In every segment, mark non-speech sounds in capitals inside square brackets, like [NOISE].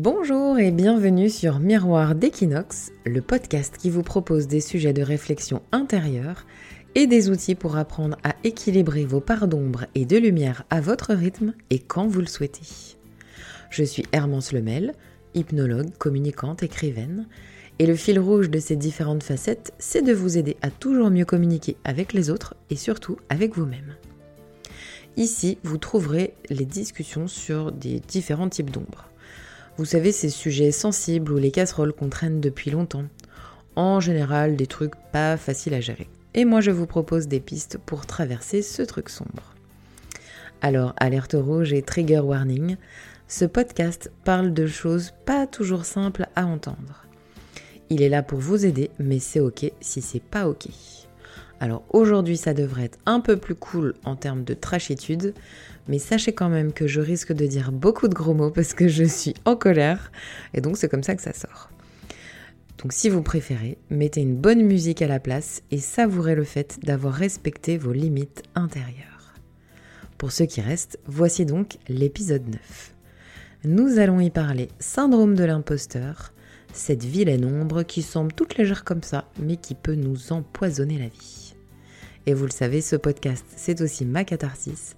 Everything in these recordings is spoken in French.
Bonjour et bienvenue sur Miroir d'Equinox, le podcast qui vous propose des sujets de réflexion intérieure et des outils pour apprendre à équilibrer vos parts d'ombre et de lumière à votre rythme et quand vous le souhaitez. Je suis Hermance Lemel, hypnologue, communicante, écrivaine, et le fil rouge de ces différentes facettes, c'est de vous aider à toujours mieux communiquer avec les autres et surtout avec vous-même. Ici, vous trouverez les discussions sur des différents types d'ombres. Vous savez, ces sujets sensibles ou les casseroles qu'on traîne depuis longtemps. En général, des trucs pas faciles à gérer. Et moi, je vous propose des pistes pour traverser ce truc sombre. Alors, alerte rouge et trigger warning, ce podcast parle de choses pas toujours simples à entendre. Il est là pour vous aider, mais c'est ok si c'est pas ok. Alors aujourd'hui ça devrait être un peu plus cool en termes de trashitude, mais sachez quand même que je risque de dire beaucoup de gros mots parce que je suis en colère, et donc c'est comme ça que ça sort. Donc si vous préférez, mettez une bonne musique à la place et savourez le fait d'avoir respecté vos limites intérieures. Pour ceux qui restent, voici donc l'épisode 9. Nous allons y parler syndrome de l'imposteur, cette vilaine ombre qui semble toute légère comme ça, mais qui peut nous empoisonner la vie. Et vous le savez, ce podcast, c'est aussi ma catharsis.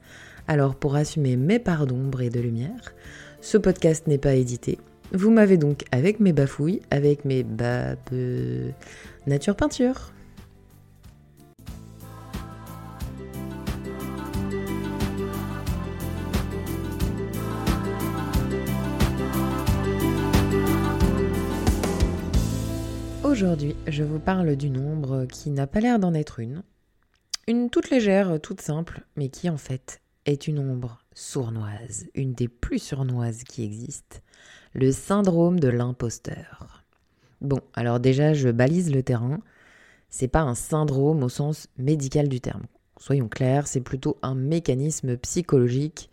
Alors pour assumer mes parts d'ombre et de lumière, ce podcast n'est pas édité. Vous m'avez donc avec mes bafouilles, avec mes babes nature peinture. Aujourd'hui, je vous parle d'une ombre qui n'a pas l'air d'en être une, une toute légère, toute simple, mais qui en fait est une ombre sournoise, une des plus sournoises qui existent, le syndrome de l'imposteur. Bon, alors déjà, je balise le terrain. C'est pas un syndrome au sens médical du terme. Soyons clairs, c'est plutôt un mécanisme psychologique.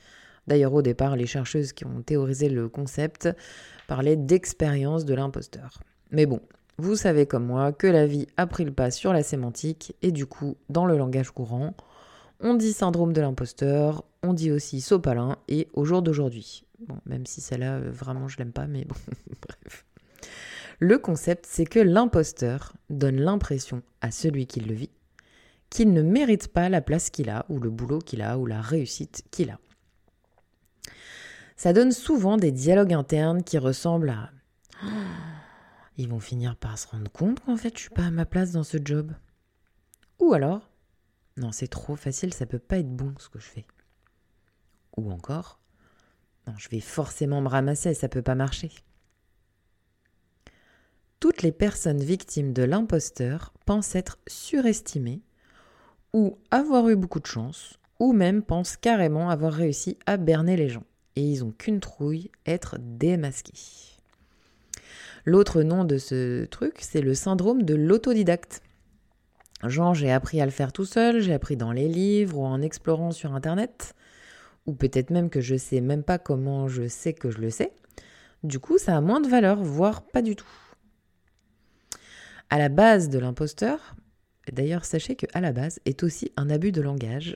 D'ailleurs, au départ, les chercheuses qui ont théorisé le concept parlaient d'expérience de l'imposteur. Mais bon, vous savez comme moi que la vie a pris le pas sur la sémantique et du coup, dans le langage courant, on dit syndrome de l'imposteur, on dit aussi sopalin et au jour d'aujourd'hui. Bon, même si celle-là, euh, vraiment, je l'aime pas, mais bon, [LAUGHS] bref. Le concept, c'est que l'imposteur donne l'impression à celui qui le vit qu'il ne mérite pas la place qu'il a, ou le boulot qu'il a, ou la réussite qu'il a. Ça donne souvent des dialogues internes qui ressemblent à ils vont finir par se rendre compte qu'en fait je suis pas à ma place dans ce job. Ou alors, non, c'est trop facile, ça peut pas être bon ce que je fais. Ou encore, non, je vais forcément me ramasser, ça peut pas marcher. Toutes les personnes victimes de l'imposteur pensent être surestimées ou avoir eu beaucoup de chance ou même pensent carrément avoir réussi à berner les gens. Et ils ont qu'une trouille, être démasqués. L'autre nom de ce truc, c'est le syndrome de l'autodidacte. Genre, j'ai appris à le faire tout seul, j'ai appris dans les livres ou en explorant sur Internet, ou peut-être même que je sais même pas comment je sais que je le sais. Du coup, ça a moins de valeur, voire pas du tout. À la base de l'imposteur, d'ailleurs, sachez que à la base est aussi un abus de langage.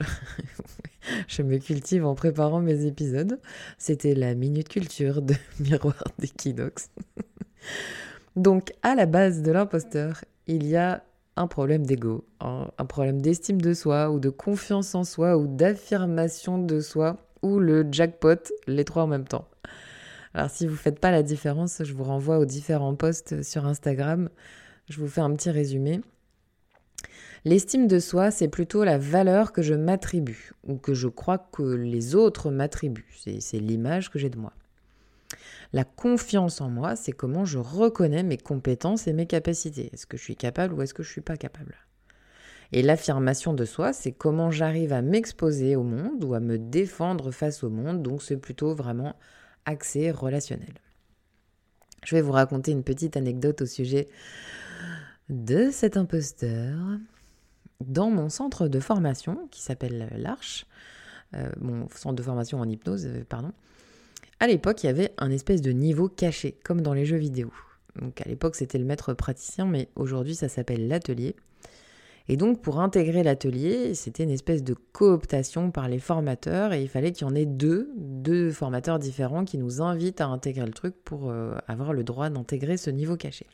[LAUGHS] je me cultive en préparant mes épisodes. C'était la minute culture de [LAUGHS] Miroir d'Equinox. [LAUGHS] Donc, à la base de l'imposteur, il y a un problème d'ego, un, problème d'estime de soi ou de confiance en soi ou d'affirmation de soi ou le jackpot, les trois en même temps. Alors si vous ne faites pas la différence, je vous renvoie aux différents posts sur Instagram. Je vous fais un petit résumé. L'estime de soi, c'est plutôt la valeur que je m'attribue ou que je crois que les autres m'attribuent. C'est l'image que j'ai de moi. La confiance en moi, c'est comment je reconnais mes compétences et mes capacités. Est-ce que je suis capable ou est-ce que je ne suis pas capable? Et l'affirmation de soi, c'est comment j'arrive à m'exposer au monde ou à me défendre face au monde. Donc c'est plutôt vraiment axé relationnel. Je vais vous raconter une petite anecdote au sujet de cet imposteur. Dans mon centre de formation, qui s'appelle l'Arche, euh, mon centre de formation en hypnose, euh, pardon, à l'époque, il y avait un espèce de niveau caché, comme dans les jeux vidéo. Donc à l'époque, c'était le maître praticien, mais aujourd'hui, ça s'appelle l'atelier. Et donc, pour intégrer l'atelier, c'était une espèce de cooptation par les formateurs et il fallait qu'il y en ait deux, deux formateurs différents qui nous invitent à intégrer le truc pour euh, avoir le droit d'intégrer ce niveau caché.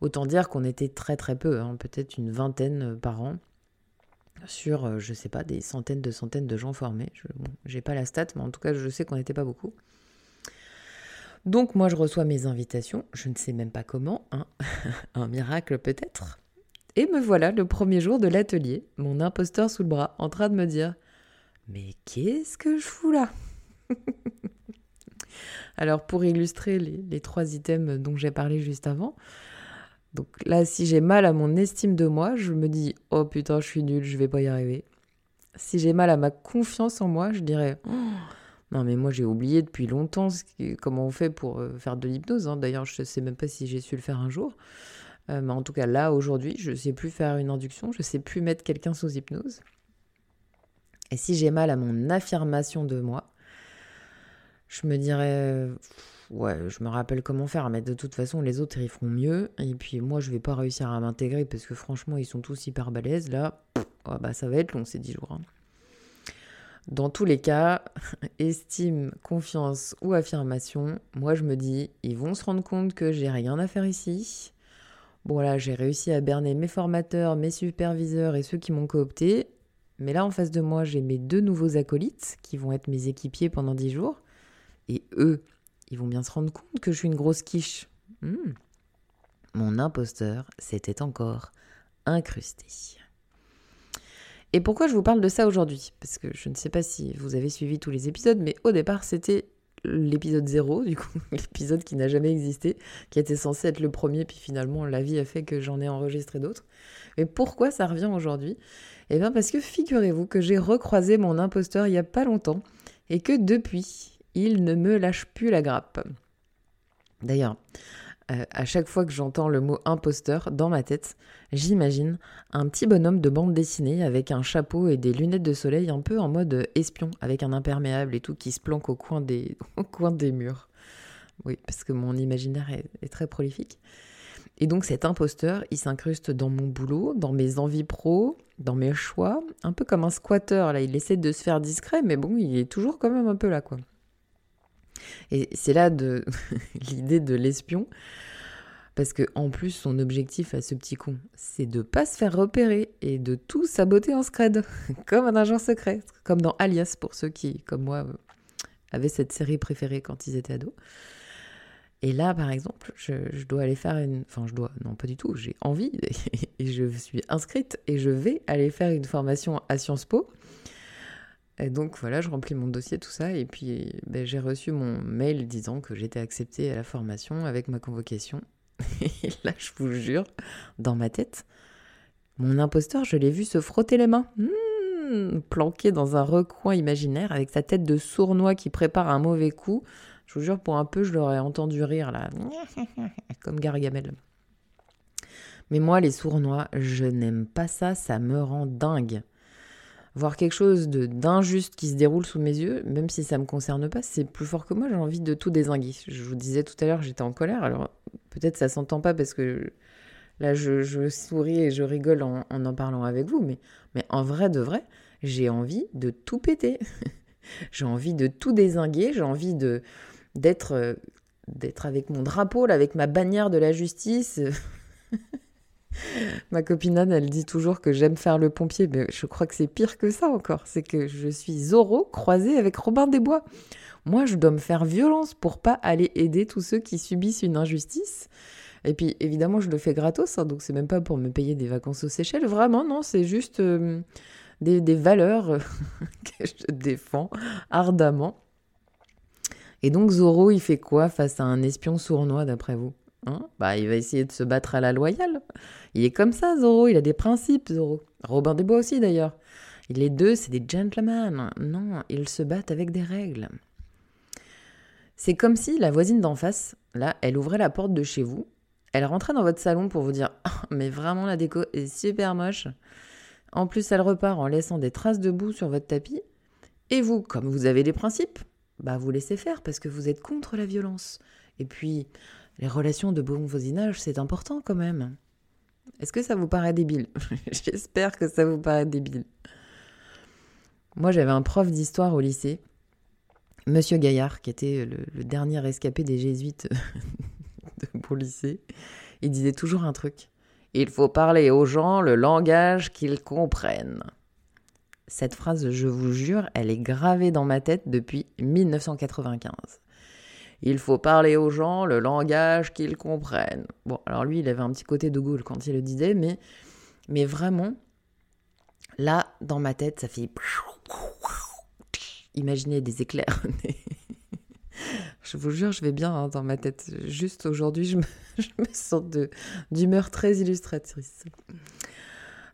Autant dire qu'on était très très peu, hein, peut-être une vingtaine par an, sur, euh, je sais pas, des centaines de centaines de gens formés. Je n'ai pas la stat, mais en tout cas, je sais qu'on n'était pas beaucoup. Donc moi, je reçois mes invitations, je ne sais même pas comment, hein. [LAUGHS] un miracle peut-être. Et me voilà le premier jour de l'atelier, mon imposteur sous le bras, en train de me dire Mais qu'est-ce que je fous là [LAUGHS] Alors, pour illustrer les, trois items dont j'ai parlé juste avant, donc là, si j'ai mal à mon estime de moi, je me dis Oh putain, je suis nulle, je vais pas y arriver. Si j'ai mal à ma confiance en moi, je dirais oh, Non, mais moi j'ai oublié depuis longtemps comment on fait pour euh, faire de l'hypnose. Hein. D'ailleurs, je ne sais même pas si j'ai su le faire un jour. Euh, mais en tout cas, là, aujourd'hui, je sais plus faire une induction, je sais plus mettre quelqu'un sous hypnose. Et si j'ai mal à mon affirmation de moi, je me dirais, ouais, je me rappelle comment faire, mais de toute façon, les autres, ils feront mieux. Et puis moi, je vais pas réussir à m'intégrer parce que franchement, ils sont tous hyper balèzes. Là, bah, ça va être long ces 10 jours. Hein. Dans tous les cas, [LAUGHS] estime, confiance ou affirmation, moi je me dis, ils vont se rendre compte que j'ai rien à faire ici. Bon là, j'ai réussi à berner mes formateurs, mes superviseurs et ceux qui m'ont coopté. Mais là, en face de moi, j'ai mes deux nouveaux acolytes qui vont être mes équipiers pendant dix jours. Et eux, ils vont bien se rendre compte que je suis une grosse quiche. Hmm. Mon imposteur s'était encore incrusté. Et pourquoi je vous parle de ça aujourd'hui? Parce que je ne sais pas si vous avez suivi tous les épisodes, mais au départ, c'était l'épisode 0, du coup, [LAUGHS] l'épisode qui n'a jamais existé, qui était censé être le premier, puis finalement la vie a fait que j'en ai enregistré d'autres. Mais pourquoi ça revient aujourd'hui? Eh bien parce que figurez-vous que j'ai recroisé mon imposteur il y a pas longtemps, et que depuis, il ne me lâche plus la grappe. D'ailleurs, euh, à chaque fois que j'entends le mot imposteur dans ma tête, j'imagine un petit bonhomme de bande dessinée avec un chapeau et des lunettes de soleil un peu en mode espion, avec un imperméable et tout qui se planque au coin des, [LAUGHS] au des murs. Oui, parce que mon imaginaire est, très prolifique. Et donc cet imposteur, il s'incruste dans mon boulot, dans mes envies pro, dans mes choix, un peu comme un squatter, là, il essaie de se faire discret, mais bon, il est toujours quand même un peu là, quoi. Et c'est là de [LAUGHS] l'idée de l'espion. Parce que en plus, son objectif à ce petit con, c'est de pas se faire repérer et de tout saboter en scred, [LAUGHS] comme un agent secret, comme dans Alias pour ceux qui, comme moi, avaient cette série préférée quand ils étaient ados. Et là, par exemple, je, je, dois aller faire une... Enfin, je dois... Non, pas du tout. J'ai envie [LAUGHS] et je suis inscrite et je vais aller faire une formation à Sciences Po et donc voilà, je remplis mon dossier, tout ça, et puis ben, j'ai reçu mon mail disant que j'étais acceptée à la formation avec ma convocation. [LAUGHS] Et là, je vous jure, dans ma tête, mon imposteur, je l'ai vu se frotter les mains, mmh, planqué dans un recoin imaginaire, avec sa tête de sournois qui prépare un mauvais coup. Je vous jure, pour un peu, je l'aurais entendu rire là, [LAUGHS] comme Gargamel. Mais moi, les sournois, je n'aime pas ça, ça me rend dingue voir quelque chose d'injuste qui se déroule sous mes yeux, même si ça ne me concerne pas, c'est plus fort que moi, j'ai envie de tout désinguer. Je vous disais tout à l'heure, j'étais en colère, alors peut-être ça s'entend pas parce que là je, souris et je rigole en, en, parlant avec vous, mais, mais en vrai de vrai, j'ai envie de tout péter. [LAUGHS] j'ai envie de tout désinguer, j'ai envie de d'être euh, d'être avec mon drapeau, avec ma bannière de la justice. [LAUGHS] [LAUGHS] Ma copine elle dit toujours que j'aime faire le pompier, mais je crois que c'est pire que ça encore. C'est que je suis Zorro croisé avec Robin des Bois. Moi, je dois me faire violence pour pas aller aider tous ceux qui subissent une injustice. Et puis, évidemment, je le fais gratos, hein, donc c'est même pas pour me payer des vacances aux Seychelles. Vraiment, non, c'est juste euh, des, des, valeurs [LAUGHS] que je défends ardemment. Et donc, Zorro, il fait quoi face à un espion sournois, d'après vous? Hein bah, il va essayer de se battre à la loyale. Il est comme ça, Zoro. Il a des principes, Zoro. Robin des Bois aussi, d'ailleurs. Les deux, c'est des gentlemen. Non, ils se battent avec des règles. C'est comme si la voisine d'en face, là, elle ouvrait la porte de chez vous. Elle rentrait dans votre salon pour vous dire oh, [LAUGHS] Mais vraiment, la déco est super moche. En plus, elle repart en laissant des traces de boue sur votre tapis. Et vous, comme vous avez des principes, bah vous laissez faire parce que vous êtes contre la violence. Et puis, les relations de bon voisinage, c'est important quand même. Est-ce que ça vous paraît débile [LAUGHS] J'espère que ça vous paraît débile. Moi, j'avais un prof d'histoire au lycée, Monsieur Gaillard, qui était le, dernier escapé des jésuites [LAUGHS] de mon lycée. Il disait toujours un truc. Il faut parler aux gens le langage qu'ils comprennent. Cette phrase, je vous jure, elle est gravée dans ma tête depuis 1995. Il faut parler aux gens le langage qu'ils comprennent. Bon, alors lui, il avait un petit côté de Gaulle quand il le disait, mais, mais vraiment, là, dans ma tête, ça fait... Imaginez des éclairs. [LAUGHS] je vous jure, je vais bien hein, dans ma tête. Juste aujourd'hui, je me, [LAUGHS] je me sens d'humeur très illustratrice.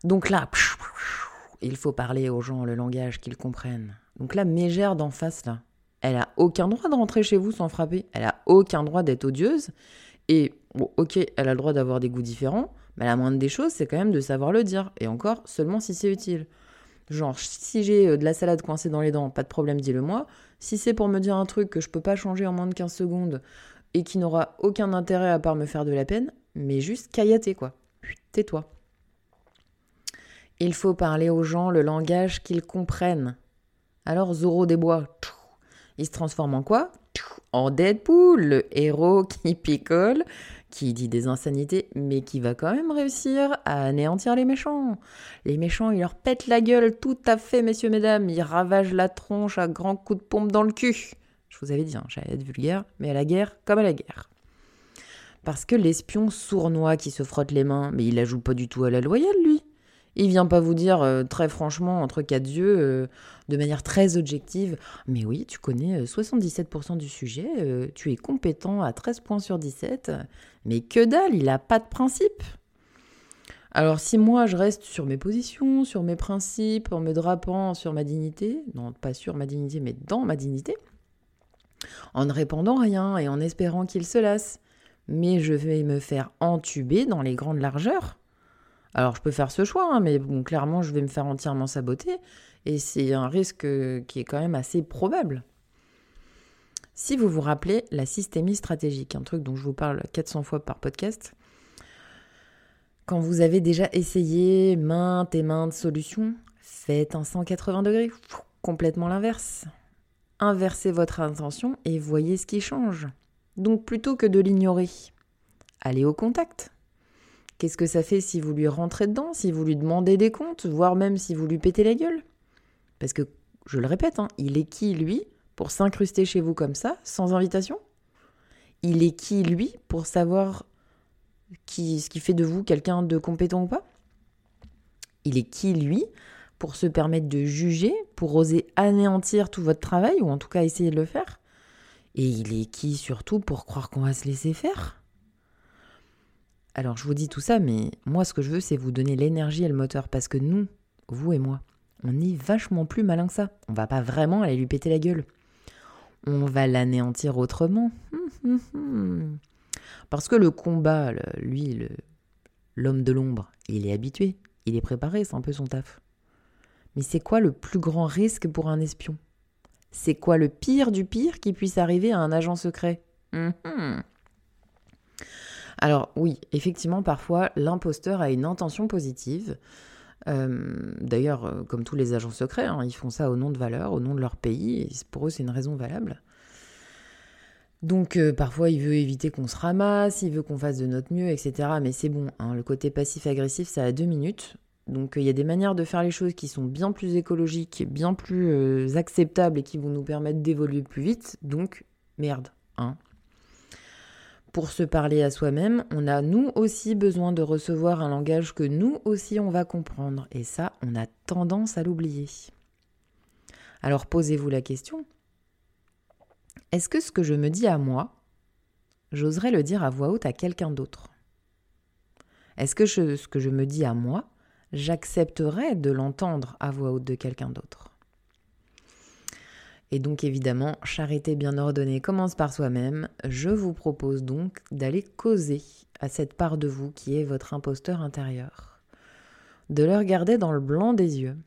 Donc là, il faut parler aux gens le langage qu'ils comprennent. Donc là, Mégère d'en face, là, elle a aucun droit de rentrer chez vous sans frapper. Elle a aucun droit d'être odieuse. Et, bon, ok, elle a le droit d'avoir des goûts différents, mais la moindre des choses, c'est quand même de savoir le dire. Et encore, seulement si c'est utile. Genre, si j'ai euh, de la salade coincée dans les dents, pas de problème, dis-le moi. Si c'est pour me dire un truc que je peux pas changer en moins de 15 secondes et qui n'aura aucun intérêt à part me faire de la peine, mais juste caillater, quoi. Tais-toi. Il faut parler aux gens le langage qu'ils comprennent. Alors Zoro des bois, il se transforme en quoi? En Deadpool, le héros [LAUGHS] qui picole, qui dit des insanités, mais qui va quand même réussir à anéantir les méchants. Les méchants, il leur pète la gueule, tout à fait, messieurs, mesdames. Il ravage la tronche à grands coups de pompe dans le cul. Je vous avais dit, hein, j'allais être vulgaire, mais à la guerre comme à la guerre. Parce que l'espion sournois qui se frotte les mains, mais il la joue pas du tout à la loyale, lui. Il vient pas vous dire euh, très franchement, entre quatre yeux, euh, de manière très objective, mais oui, tu connais 77% euh, du sujet, tu es compétent à 13 points sur 17, mais que dalle, il a pas de principe. Alors si moi je reste sur mes positions, sur mes principes, en me drapant sur ma dignité, non pas sur ma dignité, mais dans ma dignité, en ne répondant rien et en espérant qu'il se lasse, mais je vais me faire entuber dans les grandes largeurs, alors je peux faire ce choix, hein, mais clairement je vais me faire entièrement saboter, et c'est un risque qui est quand même assez probable. Si vous vous rappelez la systémie stratégique, un truc dont je vous parle 400 fois par podcast, quand vous avez déjà essayé maintes et maintes solutions, faites un 180 degrés, complètement l'inverse. Inversez votre intention et voyez ce qui change. Donc plutôt que de l'ignorer, allez au contact. Qu'est-ce que ça fait si vous lui rentrez dedans, si vous lui demandez des comptes, voire même si vous lui pétez la gueule? Parce que, je le répète, hein, il est qui, lui, pour s'incruster chez vous comme ça, sans invitation? Il est qui, lui, pour savoir qui, ce qui fait de vous quelqu'un de compétent ou pas? Il est qui, lui, pour se permettre de juger, pour oser anéantir tout votre travail, ou en tout cas essayer de le faire? Et il est qui, surtout, pour croire qu'on va se laisser faire? Alors je vous dis tout ça, mais moi ce que je veux c'est vous donner l'énergie et le moteur parce que nous, vous et moi, on est vachement plus malin que ça. On va pas vraiment aller lui péter la gueule. On va l'anéantir autrement. [LAUGHS] Parce que le combat, lui, l'homme de l'ombre, il est habitué, il est préparé, c'est un peu son taf. Mais c'est quoi le plus grand risque pour un espion? C'est quoi le pire du pire qui puisse arriver à un agent secret? Alors oui, effectivement, parfois, l'imposteur a une intention positive. Euh, d'ailleurs, euh, comme tous les agents secrets, hein, ils font ça au nom de valeurs, au nom de leur pays, et pour eux, c'est une raison valable. Donc euh, parfois, il veut éviter qu'on se ramasse, il veut qu'on fasse de notre mieux, etc. Mais c'est bon, hein, le côté passif-agressif, ça a deux minutes. Donc il y a des manières de faire les choses qui sont bien plus écologiques, bien plus acceptables et qui vont nous permettre d'évoluer plus vite. Donc merde, hein, pour se parler à soi-même, on a nous aussi besoin de recevoir un langage que nous aussi on va comprendre. Et ça, on a tendance à l'oublier. Alors posez-vous la question. Est-ce que ce que je me dis à moi, j'oserais le dire à voix haute à quelqu'un d'autre? Est-ce que ce que je me dis à moi, j'accepterais de l'entendre à voix haute de quelqu'un d'autre? Et donc évidemment, charité bien ordonnée commence par soi-même. Je vous propose donc d'aller causer à cette part de vous qui est votre imposteur intérieur. De le regarder dans le blanc des yeux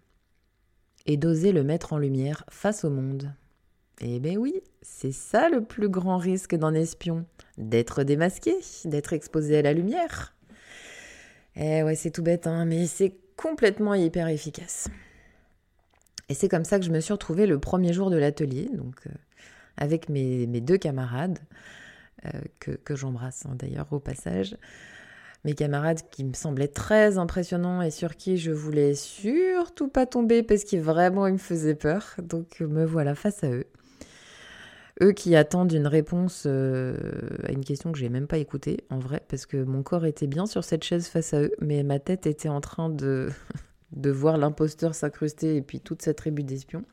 et d'oser le mettre en lumière face au monde. Eh bien oui, c'est ça le plus grand risque d'un espion, d'être démasqué, d'être exposé à la lumière. Eh ouais, c'est tout bête, hein, mais c'est complètement hyper efficace. Et c'est comme ça que je me suis retrouvée le premier jour de l'atelier, donc euh, avec mes, deux camarades, euh, que, j'embrasse hein, d'ailleurs au passage. Mes camarades qui me semblaient très impressionnants et sur qui je voulais surtout pas tomber parce qu'ils vraiment me faisaient peur. Donc me voilà face à eux. Eux qui attendent une réponse euh, à une question que j'ai même pas écoutée, en vrai, parce que mon corps était bien sur cette chaise face à eux, mais ma tête était en train de, [LAUGHS] de voir l'imposteur s'incruster et puis toute cette tribu d'espions.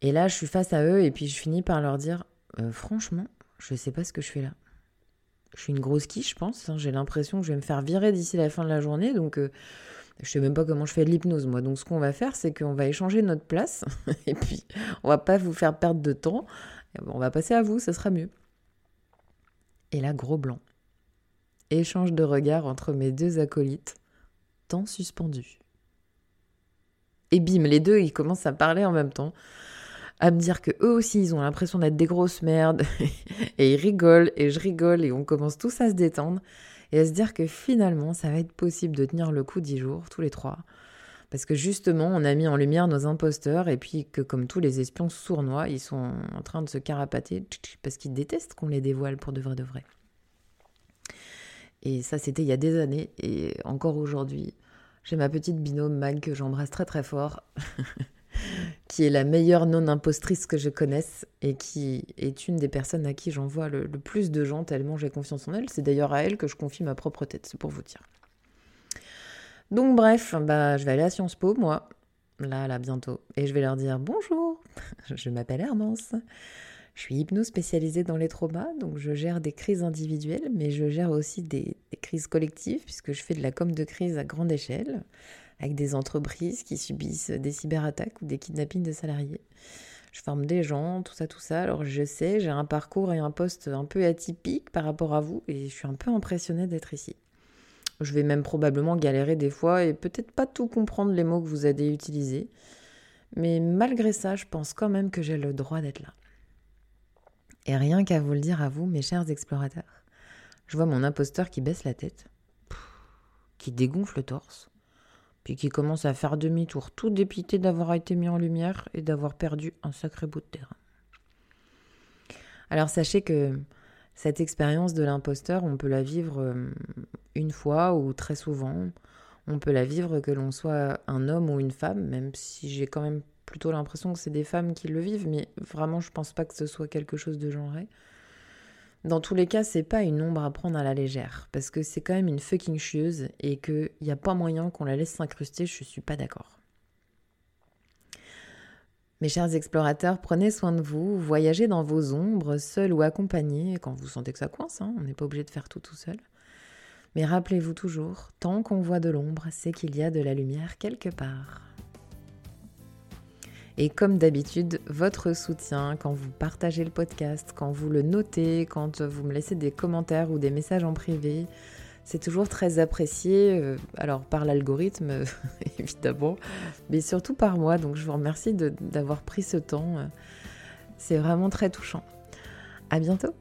Et là, je suis face à eux et puis je finis par leur dire euh, Franchement, je sais pas ce que je fais là. Je suis une grosse quiche, je pense. Hein. J'ai l'impression que je vais me faire virer d'ici la fin de la journée, donc euh, je sais même pas comment je fais de l'hypnose, moi. Donc, ce qu'on va faire, c'est qu'on va échanger notre place. [LAUGHS] et puis, on va pas vous faire perdre de temps. On va passer à vous, ça sera mieux. Et là, gros blanc. Échange de regards entre mes deux acolytes, temps suspendu. Et bim, les deux, ils commencent à parler en même temps, à me dire que eux aussi, ils ont l'impression d'être des grosses merdes, [LAUGHS] et ils rigolent, et je rigole, et on commence tous à se détendre et à se dire que finalement, ça va être possible de tenir le coup dix jours, tous les trois. Parce que justement, on a mis en lumière nos imposteurs et puis que comme tous les espions sournois, ils sont en train de se carapater parce qu'ils détestent qu'on les dévoile pour de vrai de vrai. Et ça, c'était il y a des années et encore aujourd'hui, j'ai ma petite binôme Mag que j'embrasse très très fort [LAUGHS] qui est la meilleure non-impostrice que je connaisse et qui est une des personnes à qui j'envoie le, plus de gens tellement j'ai confiance en elle. C'est d'ailleurs à elle que je confie ma propre tête, c'est pour vous dire. Donc bref, bah, je vais aller à Sciences Po, moi, là, là, bientôt, et je vais leur dire bonjour, [LAUGHS] je m'appelle Hermance. Je suis hypno spécialisée dans les traumas, donc je gère des crises individuelles, mais je gère aussi des, crises collectives, puisque je fais de la com de crise à grande échelle avec des entreprises qui subissent des cyberattaques ou des kidnappings de salariés. Je forme des gens, tout ça, tout ça. Alors je sais, j'ai un parcours et un poste un peu atypique par rapport à vous et je suis un peu impressionnée d'être ici. Je vais même probablement galérer des fois et peut-être pas tout comprendre les mots que vous allez utiliser. Mais malgré ça, je pense quand même que j'ai le droit d'être là. Et rien qu'à vous le dire à vous, mes chers explorateurs, je vois mon imposteur qui baisse la tête, qui dégonfle le torse, puis qui commence à faire demi-tour, tout dépité d'avoir été mis en lumière et d'avoir perdu un sacré bout de terrain. Alors sachez que cette expérience de l'imposteur, on peut la vivre euh, une fois ou très souvent. On peut la vivre que l'on soit un homme ou une femme, même si j'ai quand même plutôt l'impression que c'est des femmes qui le vivent, mais vraiment je pense pas que ce soit quelque chose de genré. Dans tous les cas, c'est pas une ombre à prendre à la légère, parce que c'est quand même une fucking chieuse et qu'il n'y a pas moyen qu'on la laisse s'incruster, je suis pas d'accord. Mes chers explorateurs, prenez soin de vous, voyagez dans vos ombres, seul ou accompagné, quand vous sentez que ça coince, hein, on n'est pas obligé de faire tout tout seul. Mais rappelez-vous toujours, tant qu'on voit de l'ombre, c'est qu'il y a de la lumière quelque part. Et comme d'habitude, votre soutien quand vous partagez le podcast, quand vous le notez, quand vous me laissez des commentaires ou des messages en privé, c'est toujours très apprécié. Euh, alors par l'algorithme, [LAUGHS] évidemment, mais surtout par moi. Donc je vous remercie d'avoir pris ce temps. C'est vraiment très touchant. À bientôt!